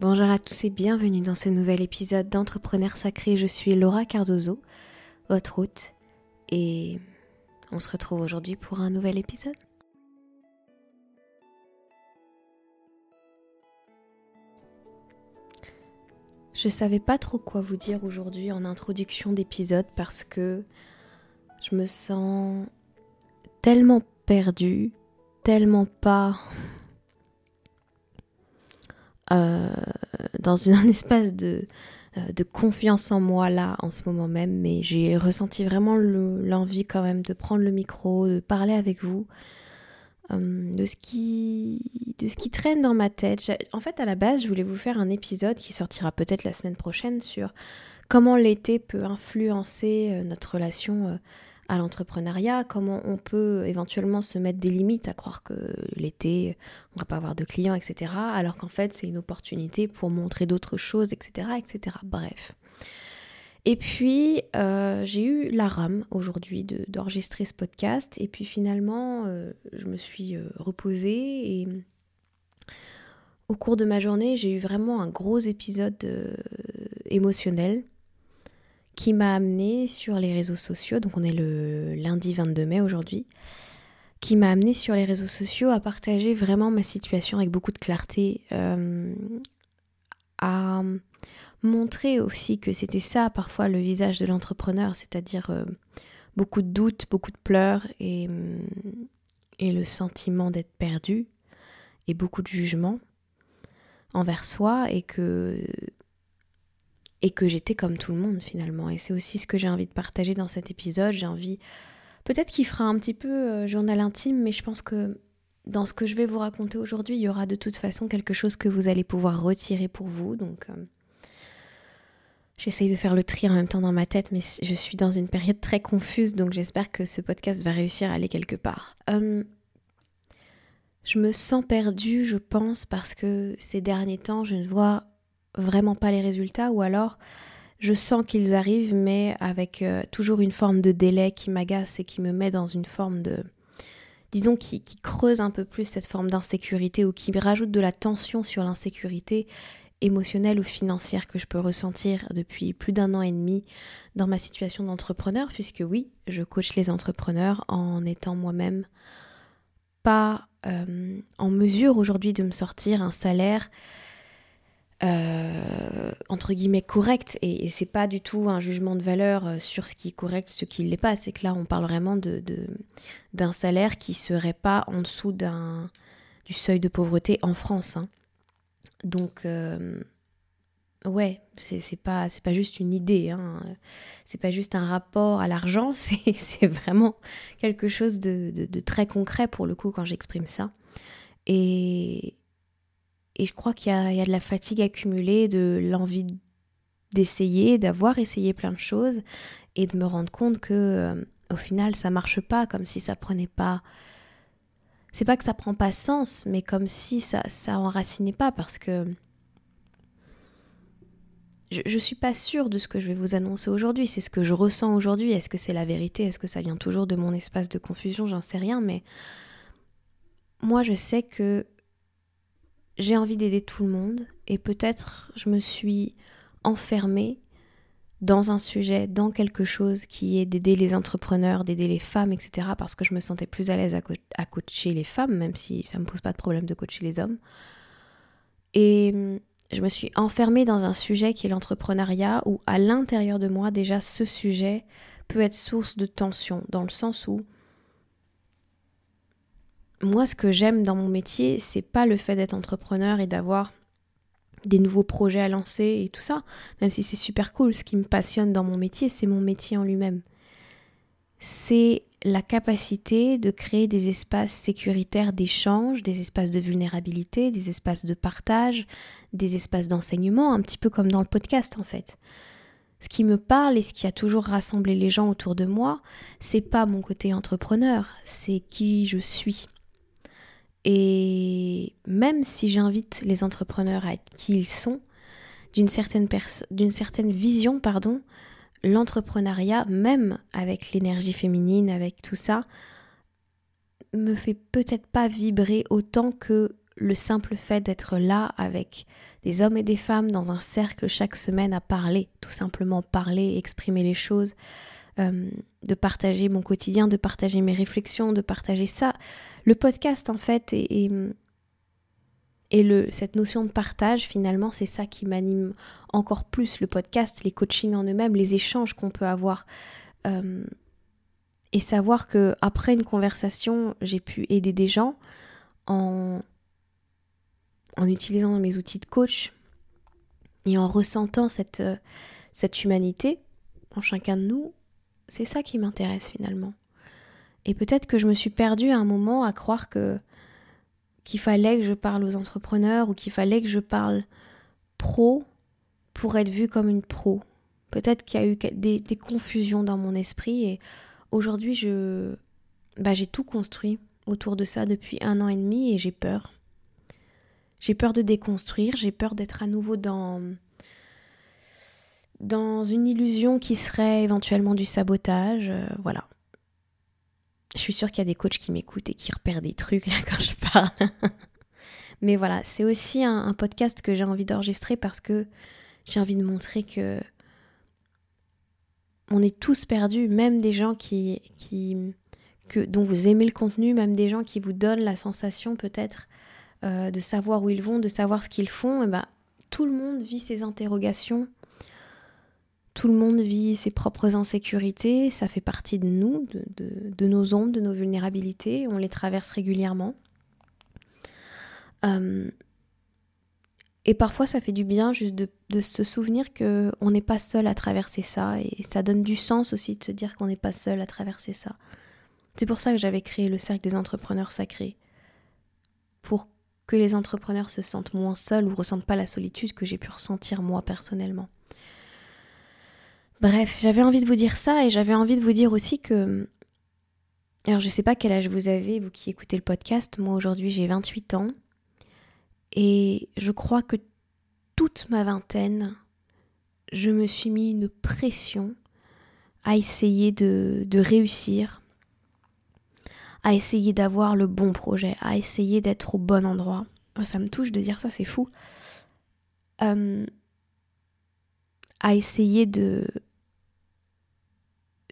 Bonjour à tous et bienvenue dans ce nouvel épisode d'Entrepreneur Sacré. Je suis Laura Cardozo, votre hôte, et on se retrouve aujourd'hui pour un nouvel épisode. Je savais pas trop quoi vous dire aujourd'hui en introduction d'épisode parce que je me sens tellement perdue, tellement pas euh, dans un espace de, euh, de confiance en moi là en ce moment même, mais j'ai ressenti vraiment l'envie quand même de prendre le micro, de parler avec vous. Euh, de ce qui traîne dans ma tête. En fait, à la base, je voulais vous faire un épisode qui sortira peut-être la semaine prochaine sur comment l'été peut influencer notre relation l'entrepreneuriat, comment on peut éventuellement se mettre des limites à croire que l'été, on va pas avoir de clients, etc. Alors qu'en fait, c'est une opportunité pour montrer d'autres choses, etc. etc. Bref. Et puis, euh, j'ai eu la rame aujourd'hui d'enregistrer ce podcast. Et puis finalement, euh, je me suis euh, reposée et au cours de ma journée, j'ai eu vraiment un gros épisode émotionnel qui m'a amené sur les réseaux sociaux, donc on est le lundi 22 mai aujourd'hui, qui m'a amené sur les réseaux sociaux à partager vraiment ma situation avec beaucoup de clarté, euh, à montrer aussi que c'était ça parfois le visage de l'entrepreneur, c'est-à-dire euh, beaucoup de doutes, beaucoup de pleurs et, et le sentiment d'être perdu et beaucoup de jugement envers soi et que et que j'étais comme tout le monde finalement. Et c'est aussi ce que j'ai envie de partager dans cet épisode. J'ai envie, peut-être qu'il fera un petit peu euh, journal intime, mais je pense que dans ce que je vais vous raconter aujourd'hui, il y aura de toute façon quelque chose que vous allez pouvoir retirer pour vous. Donc, euh, j'essaye de faire le tri en même temps dans ma tête, mais je suis dans une période très confuse, donc j'espère que ce podcast va réussir à aller quelque part. Euh, je me sens perdue, je pense, parce que ces derniers temps, je ne vois vraiment pas les résultats ou alors je sens qu'ils arrivent mais avec euh, toujours une forme de délai qui m'agace et qui me met dans une forme de disons qui, creuse un peu plus cette forme d'insécurité ou qui rajoute de la tension sur l'insécurité émotionnelle ou financière que je peux ressentir depuis plus d'un an et demi dans ma situation d'entrepreneur puisque oui je coach les entrepreneurs en étant moi-même pas euh, en mesure aujourd'hui de me sortir un salaire euh, entre guillemets correct et, c'est pas du tout un jugement de valeur euh, sur ce qui est correct, ce qui l'est pas. C'est que là, on parle vraiment de, d'un salaire qui serait pas en dessous d'un du seuil de pauvreté en France. Hein. Donc euh, ouais, c'est, c'est pas c'est pas juste une idée, hein. c'est pas juste un rapport à l'argent, c'est, c'est vraiment quelque chose de, de, très concret pour le coup quand j'exprime ça. Et, et je crois qu'il y, a, de la fatigue accumulée, de l'envie d'essayer, d'avoir essayé plein de choses et de me rendre compte que euh, au final ça marche pas, comme si ça prenait pas. C'est pas que ça prend pas sens, mais comme si ça, ça enracinait pas parce que je, je suis pas sûre de ce que je vais vous annoncer aujourd'hui. C'est ce que je ressens aujourd'hui. Est-ce que c'est la vérité? Est-ce que ça vient toujours de mon espace de confusion? J'en sais rien, mais moi je sais que j'ai envie d'aider tout le monde et peut-être je me suis enfermée dans un sujet, dans quelque chose qui est d'aider les entrepreneurs, d'aider les femmes, etc. parce que je me sentais plus à l'aise à, coacher les femmes, même si ça ne me pose pas de problème de coacher les hommes. Et hum, je me suis enfermée dans un sujet qui est l'entrepreneuriat, où à l'intérieur de moi, déjà, ce sujet peut être source de tension, dans le sens où moi, ce que j'aime dans mon métier, c'est pas le fait d'être entrepreneur et d'avoir des nouveaux projets à lancer et tout ça, même si c'est super cool. Ce qui me passionne dans mon métier, c'est mon métier en lui-même. C'est la capacité de créer des espaces sécuritaires d'échange, des espaces de vulnérabilité, des espaces de partage, des espaces d'enseignement, un petit peu comme dans le podcast en fait. Ce qui me parle et ce qui a toujours rassemblé les gens autour de moi, c'est pas mon côté entrepreneur, c'est qui je suis. Et même si j'invite les entrepreneurs à être qui ils sont, d'une certaine, vision, pardon, l'entrepreneuriat, même avec l'énergie féminine, avec tout ça, me fait peut-être pas vibrer autant que le simple fait d'être là avec des hommes et des femmes dans un cercle chaque semaine à parler, tout simplement parler, exprimer les choses, euh, de partager mon quotidien, de partager mes réflexions, de partager ça. Le podcast, en fait, et, et, le, cette notion de partage, finalement, c'est ça qui m'anime encore plus. Le podcast, les coachings en eux-mêmes, les échanges qu'on peut avoir. Euh, et savoir que après une conversation, j'ai pu aider des gens en, en utilisant mes outils de coach et en ressentant cette, euh, cette humanité en chacun de nous, c'est ça qui m'intéresse finalement. Et peut-être que je me suis perdue à un moment à croire que qu'il fallait que je parle aux entrepreneurs ou qu'il fallait que je parle pro pour être vue comme une pro. Peut-être qu'il y a eu des, confusions dans mon esprit et aujourd'hui je bah, j'ai tout construit autour de ça depuis un an et demi et j'ai peur. J'ai peur de déconstruire, j'ai peur d'être à nouveau dans dans une illusion qui serait éventuellement du sabotage, euh, voilà. Je suis sûre qu'il y a des coachs qui m'écoutent et qui repèrent des trucs là quand je parle. Mais voilà, c'est aussi un, podcast que j'ai envie d'enregistrer parce que j'ai envie de montrer que on est tous perdus, même des gens qui, qui que, dont vous aimez le contenu, même des gens qui vous donnent la sensation peut-être euh, de savoir où ils vont, de savoir ce qu'ils font, et ben, tout le monde vit ses interrogations, tout le monde vit ses propres insécurités, ça fait partie de nous, de, nos ombres, de nos vulnérabilités, on les traverse régulièrement. Euh, et parfois, ça fait du bien juste de, se souvenir qu'on n'est pas seul à traverser ça, et ça donne du sens aussi de se dire qu'on n'est pas seul à traverser ça. C'est pour ça que j'avais créé le cercle des entrepreneurs sacrés, pour que les entrepreneurs se sentent moins seuls ou ressentent pas la solitude que j'ai pu ressentir moi personnellement. Bref, j'avais envie de vous dire ça et j'avais envie de vous dire aussi que... Alors je sais pas quel âge vous avez, vous qui écoutez le podcast, moi aujourd'hui j'ai 28 ans et je crois que toute ma vingtaine, je me suis mis une pression à essayer de, réussir, à essayer d'avoir le bon projet, à essayer d'être au bon endroit. Ça me touche de dire ça, c'est fou. Euh, à essayer de,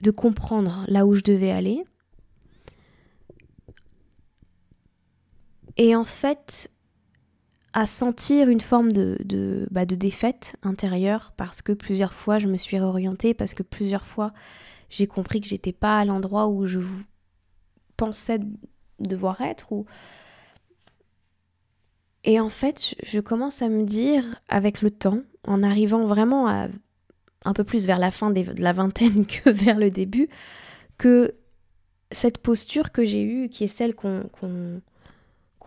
de comprendre là où je devais aller. Et en fait, à sentir une forme de, de, bah, de défaite intérieure parce que plusieurs fois je me suis réorientée, parce que plusieurs fois j'ai compris que j'étais pas à l'endroit où je pensais devoir être et en fait je commence à me dire avec le temps en arrivant vraiment à un peu plus vers la fin de la vingtaine que vers le début que cette posture que j'ai eue qui est celle qu'on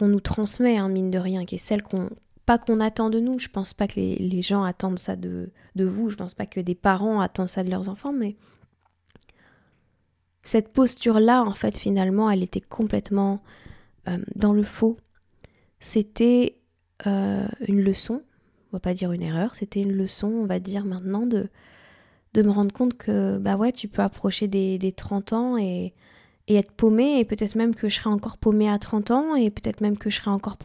nous transmet hein, mine de rien qui est celle qu'on pas qu'on attend de nous. Je pense pas que les, gens attendent ça de, de vous. Je pense pas que des parents attendent ça de leurs enfants mais cette posture-là, en fait, finalement, elle était complètement euh, dans le faux. C'était euh, une leçon, on va pas dire une erreur, c'était une leçon, on va dire maintenant, de, de me rendre compte que, bah ouais, tu peux approcher des, des 30 ans et, et être paumé, et peut-être même que je serai encore paumé à 30 ans, et peut-être même que je serai encore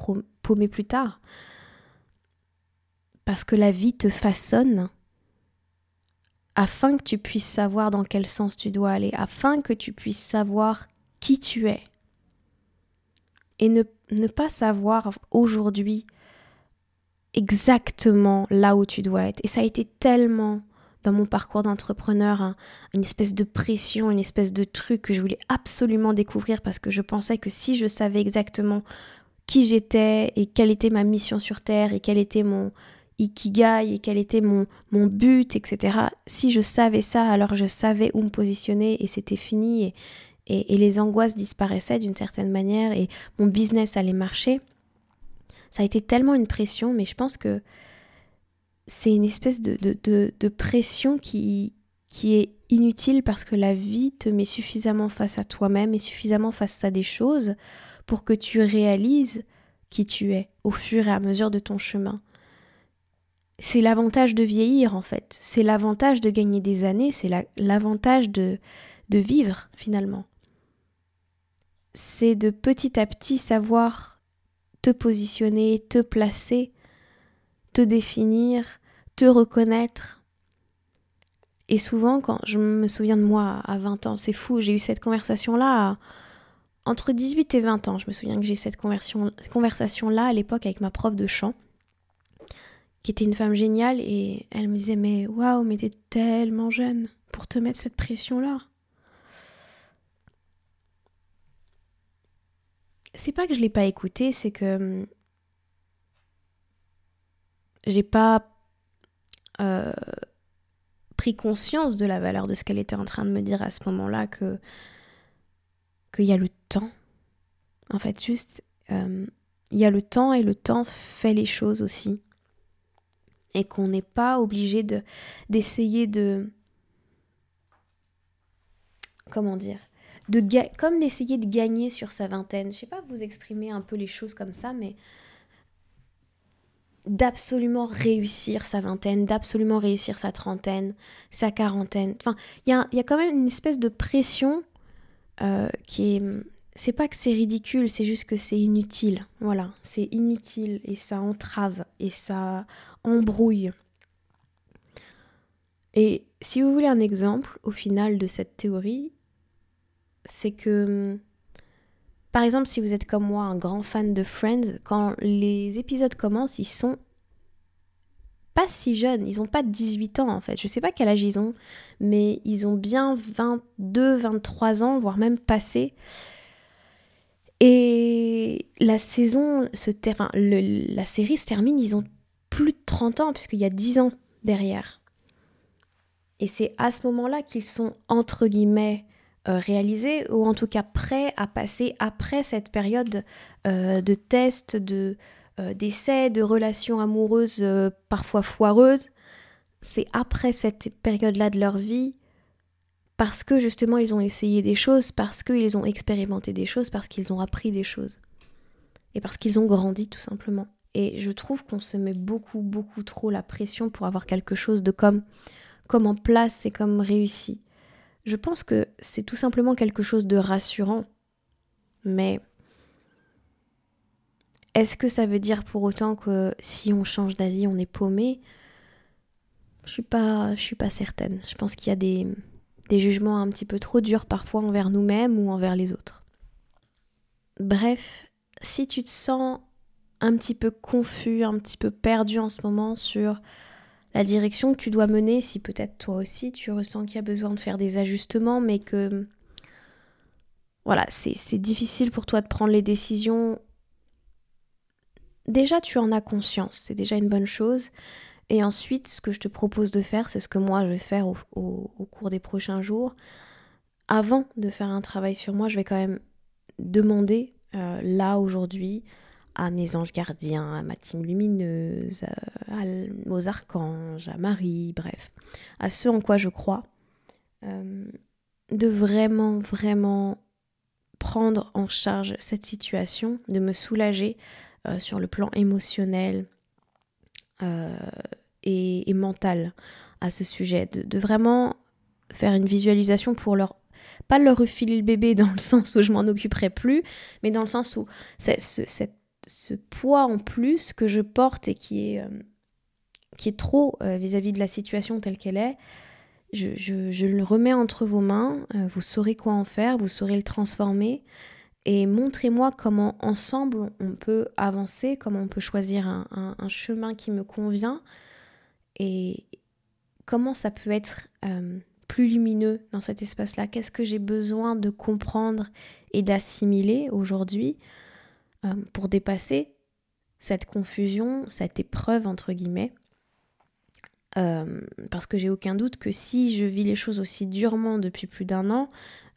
paumé plus tard. Parce que la vie te façonne afin que tu puisses savoir dans quel sens tu dois aller, afin que tu puisses savoir qui tu es. Et ne, ne pas savoir aujourd'hui exactement là où tu dois être. Et ça a été tellement dans mon parcours d'entrepreneur une espèce de pression, une espèce de truc que je voulais absolument découvrir parce que je pensais que si je savais exactement qui j'étais et quelle était ma mission sur Terre et quel était mon, ikigai et quel était mon, mon but, etc. Si je savais ça, alors je savais où me positionner et c'était fini et, et, les angoisses disparaissaient d'une certaine manière et mon business allait marcher. Ça a été tellement une pression, mais je pense que c'est une espèce de, de, de, pression qui, qui est inutile parce que la vie te met suffisamment face à toi-même et suffisamment face à des choses pour que tu réalises qui tu es au fur et à mesure de ton chemin. C'est l'avantage de vieillir en fait, c'est l'avantage de gagner des années, c'est l'avantage de, de vivre finalement. C'est de petit à petit savoir te positionner, te placer, te définir, te reconnaître. Et souvent, quand je me souviens de moi à 20 ans, c'est fou, j'ai eu cette conversation-là entre 18 et 20 ans. Je me souviens que j'ai eu cette conversation-là à l'époque avec ma prof de chant, qui était une femme géniale, et elle me disait Mais waouh, mais t'es tellement jeune pour te mettre cette pression-là. c'est pas que je l'ai pas écouté, c'est que hum, j'ai pas euh, pris conscience de la valeur de ce qu'elle était en train de me dire à ce moment-là, que qu'il y a le temps. En fait, juste, hum, il y a le temps et le temps fait les choses aussi. Et qu'on n'est pas obligé de, d'essayer de... Comment dire comme d'essayer de gagner sur sa vingtaine. Je sais pas vous exprimer un peu les choses comme ça, mais d'absolument réussir sa vingtaine, d'absolument réussir sa trentaine, sa quarantaine. Enfin, il y a, quand même une espèce de pression euh, qui est... C'est pas que c'est ridicule, c'est juste que c'est inutile. Voilà, c'est inutile et ça entrave et ça embrouille. Et si vous voulez un exemple au final de cette théorie, c'est que, par exemple, si vous êtes comme moi un grand fan de Friends, quand les épisodes commencent, ils sont pas si jeunes, ils ont pas de 18 ans en fait. Je sais pas quel âge ils ont, mais ils ont bien 22, 23 ans, voire même passé. Et la saison, se la série se termine, ils ont plus de 30 ans, puisqu'il y a 10 ans derrière. Et c'est à ce moment-là qu'ils sont, entre guillemets, réalisé ou en tout cas prêt à passer après cette période euh, de tests, de euh, d'essais, de relations amoureuses parfois foireuses. C'est après cette période-là de leur vie parce que justement ils ont essayé des choses, parce qu'ils ont expérimenté des choses, parce qu'ils ont appris des choses. Et parce qu'ils ont grandi tout simplement. Et je trouve qu'on se met beaucoup, beaucoup trop la pression pour avoir quelque chose de comme, comme en place et comme réussi. Je pense que c'est tout simplement quelque chose de rassurant. Mais est-ce que ça veut dire pour autant que si on change d'avis, on est paumé? Je suis pas, suis pas certaine. Je pense qu'il y a des, des jugements un petit peu trop durs parfois envers nous-mêmes ou envers les autres. Bref, si tu te sens un petit peu confus, un petit peu perdu en ce moment sur la direction que tu dois mener, si peut-être toi aussi tu ressens qu'il y a besoin de faire des ajustements, mais que voilà, c'est difficile pour toi de prendre les décisions. Déjà, tu en as conscience, c'est déjà une bonne chose. Et ensuite, ce que je te propose de faire, c'est ce que moi je vais faire au, cours des prochains jours. Avant de faire un travail sur moi, je vais quand même demander, euh, là aujourd'hui, à mes anges gardiens, à ma team lumineuse, aux archanges, à Marie, bref, à ceux en quoi je crois, euh, de vraiment, vraiment prendre en charge cette situation, de me soulager euh, sur le plan émotionnel euh, et, mental à ce sujet, de, vraiment faire une visualisation pour leur pas leur refiler le bébé dans le sens où je m'en occuperai plus, mais dans le sens où cette, ce poids en plus que je porte et qui est, euh, trop euh, vis-à-vis de la situation telle qu'elle est, je, le remets entre vos mains, euh, vous saurez quoi en faire, vous saurez le transformer et montrez-moi comment ensemble on peut avancer, comment on peut choisir un, chemin qui me convient et comment ça peut être plus lumineux dans cet espace-là, qu'est-ce que j'ai besoin de comprendre et d'assimiler aujourd'hui pour dépasser cette confusion, cette épreuve entre guillemets. Euh, parce que j'ai aucun doute que si je vis les choses aussi durement depuis plus d'un an,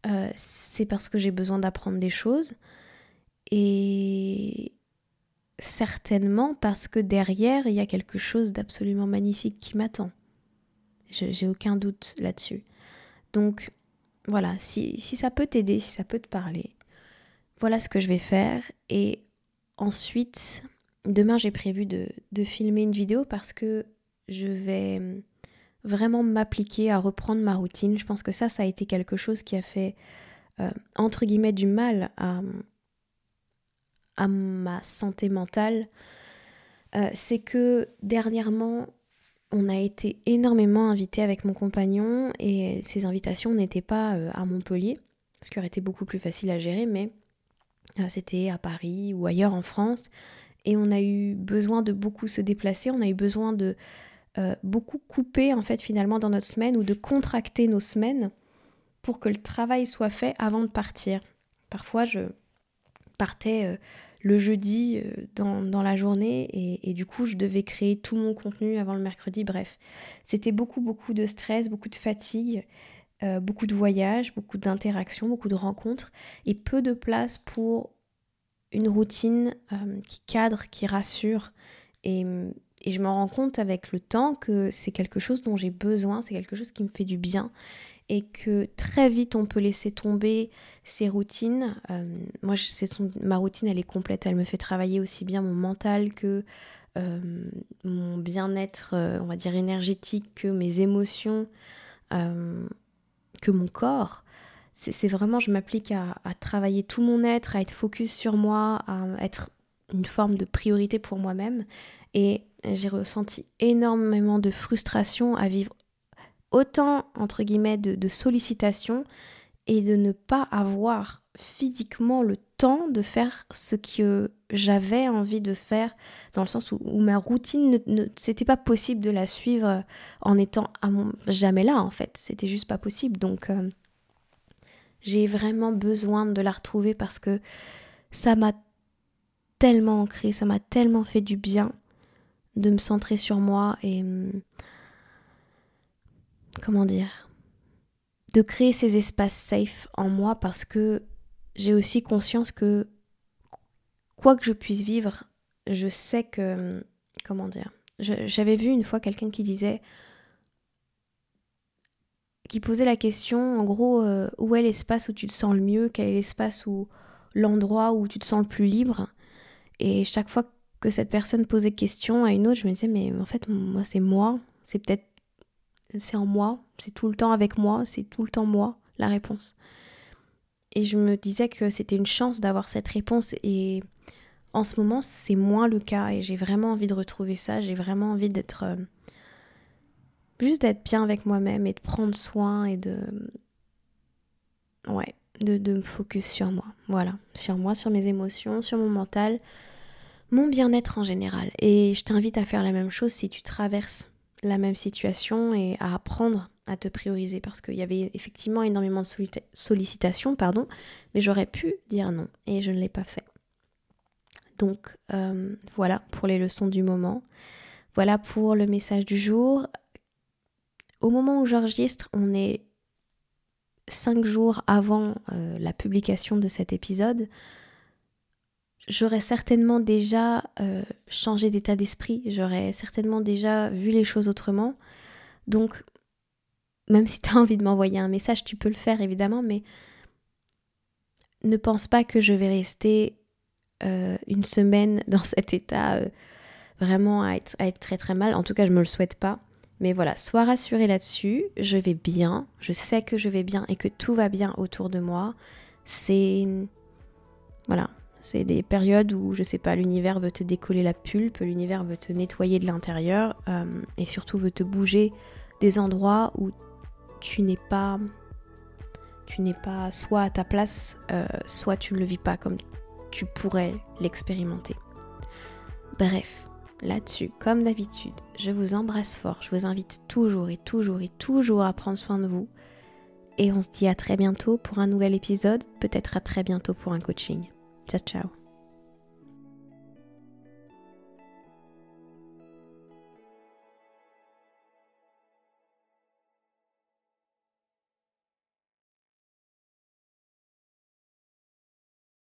euh, c'est parce que j'ai besoin d'apprendre des choses. Et certainement parce que derrière, il y a quelque chose d'absolument magnifique qui m'attend. J'ai aucun doute là-dessus. Donc voilà, si ça peut t'aider, si ça peut te parler, voilà ce que je vais faire. Et ensuite, demain j'ai prévu de, filmer une vidéo parce que je vais vraiment m'appliquer à reprendre ma routine. Je pense que ça, ça a été quelque chose qui a fait, euh, entre guillemets, du mal à, à ma santé mentale, euh, c'est que dernièrement, on a été énormément invités avec mon compagnon et ces invitations n'étaient pas euh, à Montpellier, ce qui aurait été beaucoup plus facile à gérer, mais c'était à Paris ou ailleurs en France. Et on a eu besoin de beaucoup se déplacer, on a eu besoin de beaucoup couper en fait finalement dans notre semaine ou de contracter nos semaines pour que le travail soit fait avant de partir. Parfois, je partais euh, le jeudi euh, dans, la journée et, du coup, je devais créer tout mon contenu avant le mercredi. Bref, c'était beaucoup, beaucoup de stress, beaucoup de fatigue, euh, beaucoup de voyages, beaucoup d'interactions, beaucoup de rencontres et peu de place pour une routine qui cadre, qui rassure. Et, et je me rends compte avec le temps que c'est quelque chose dont j'ai besoin, c'est quelque chose qui me fait du bien et que très vite on peut laisser tomber ses routines. Euh, moi, ma routine, elle est complète. Elle me fait travailler aussi bien mon mental que euh, mon bien-être, euh, on va dire énergétique, que mes émotions, que mon corps. C'est vraiment, je m'applique à, travailler tout mon être, à être focus sur moi, à être une forme de priorité pour moi-même. Et j'ai ressenti énormément de frustration à vivre autant, entre guillemets, de, sollicitations et de ne pas avoir physiquement le temps de faire ce que j'avais envie de faire, dans le sens où, ma routine, ne, c'était pas possible de la suivre en étant jamais là, en fait. C'était juste pas possible. Donc, euh, j'ai vraiment besoin de la retrouver parce que ça m'a tellement ancré, ça m'a tellement fait du bien de me centrer sur moi et hum, comment dire, de créer ces espaces safe en moi parce que j'ai aussi conscience que quoi que je puisse vivre, je sais que, comment dire, j'avais vu une fois quelqu'un qui disait, qui posait la question, en gros, euh, où est l'espace où tu te sens le mieux, quel est l'espace où l'endroit où tu te sens le plus libre? Et chaque fois que cette personne posait question à une autre, je me disais, mais en fait, moi, c'est moi, c'est peut-être c'est en moi, c'est tout le temps avec moi, c'est tout le temps moi la réponse. Et je me disais que c'était une chance d'avoir cette réponse et en ce moment c'est moins le cas et j'ai vraiment envie de retrouver ça, j'ai vraiment envie d'être euh, juste d'être bien avec moi-même et de prendre soin et de ouais, de, de me focus sur moi, voilà, sur moi, sur mes émotions, sur mon mental, mon bien-être en général. Et je t'invite à faire la même chose si tu traverses la même situation et à apprendre à te prioriser parce qu'il y avait effectivement énormément de sollicitations, pardon, mais j'aurais pu dire non et je ne l'ai pas fait. Donc euh, voilà pour les leçons du moment. Voilà pour le message du jour. Au moment où j'enregistre, on est cinq jours avant euh, la publication de cet épisode j'aurais certainement déjà euh, changé d'état d'esprit, j'aurais certainement déjà vu les choses autrement. Donc, même si tu as envie de m'envoyer un message, tu peux le faire évidemment, mais ne pense pas que je vais rester euh, une semaine dans cet état euh, vraiment à être, très très mal. En tout cas, je ne me le souhaite pas. Mais voilà, sois rassuré là-dessus, je vais bien, je sais que je vais bien et que tout va bien autour de moi. C'est... Voilà, c'est des périodes où, je sais pas, l'univers veut te décoller la pulpe, l'univers veut te nettoyer de l'intérieur euh, et surtout veut te bouger des endroits où tu n'es pas, tu n'es pas soit à ta place, euh, soit tu ne le vis pas comme tu pourrais l'expérimenter. Bref, là-dessus, comme d'habitude, je vous embrasse fort. Je vous invite toujours et toujours et toujours à prendre soin de vous. Et on se dit à très bientôt pour un nouvel épisode, peut-être à très bientôt pour un coaching. Ciao, ciao.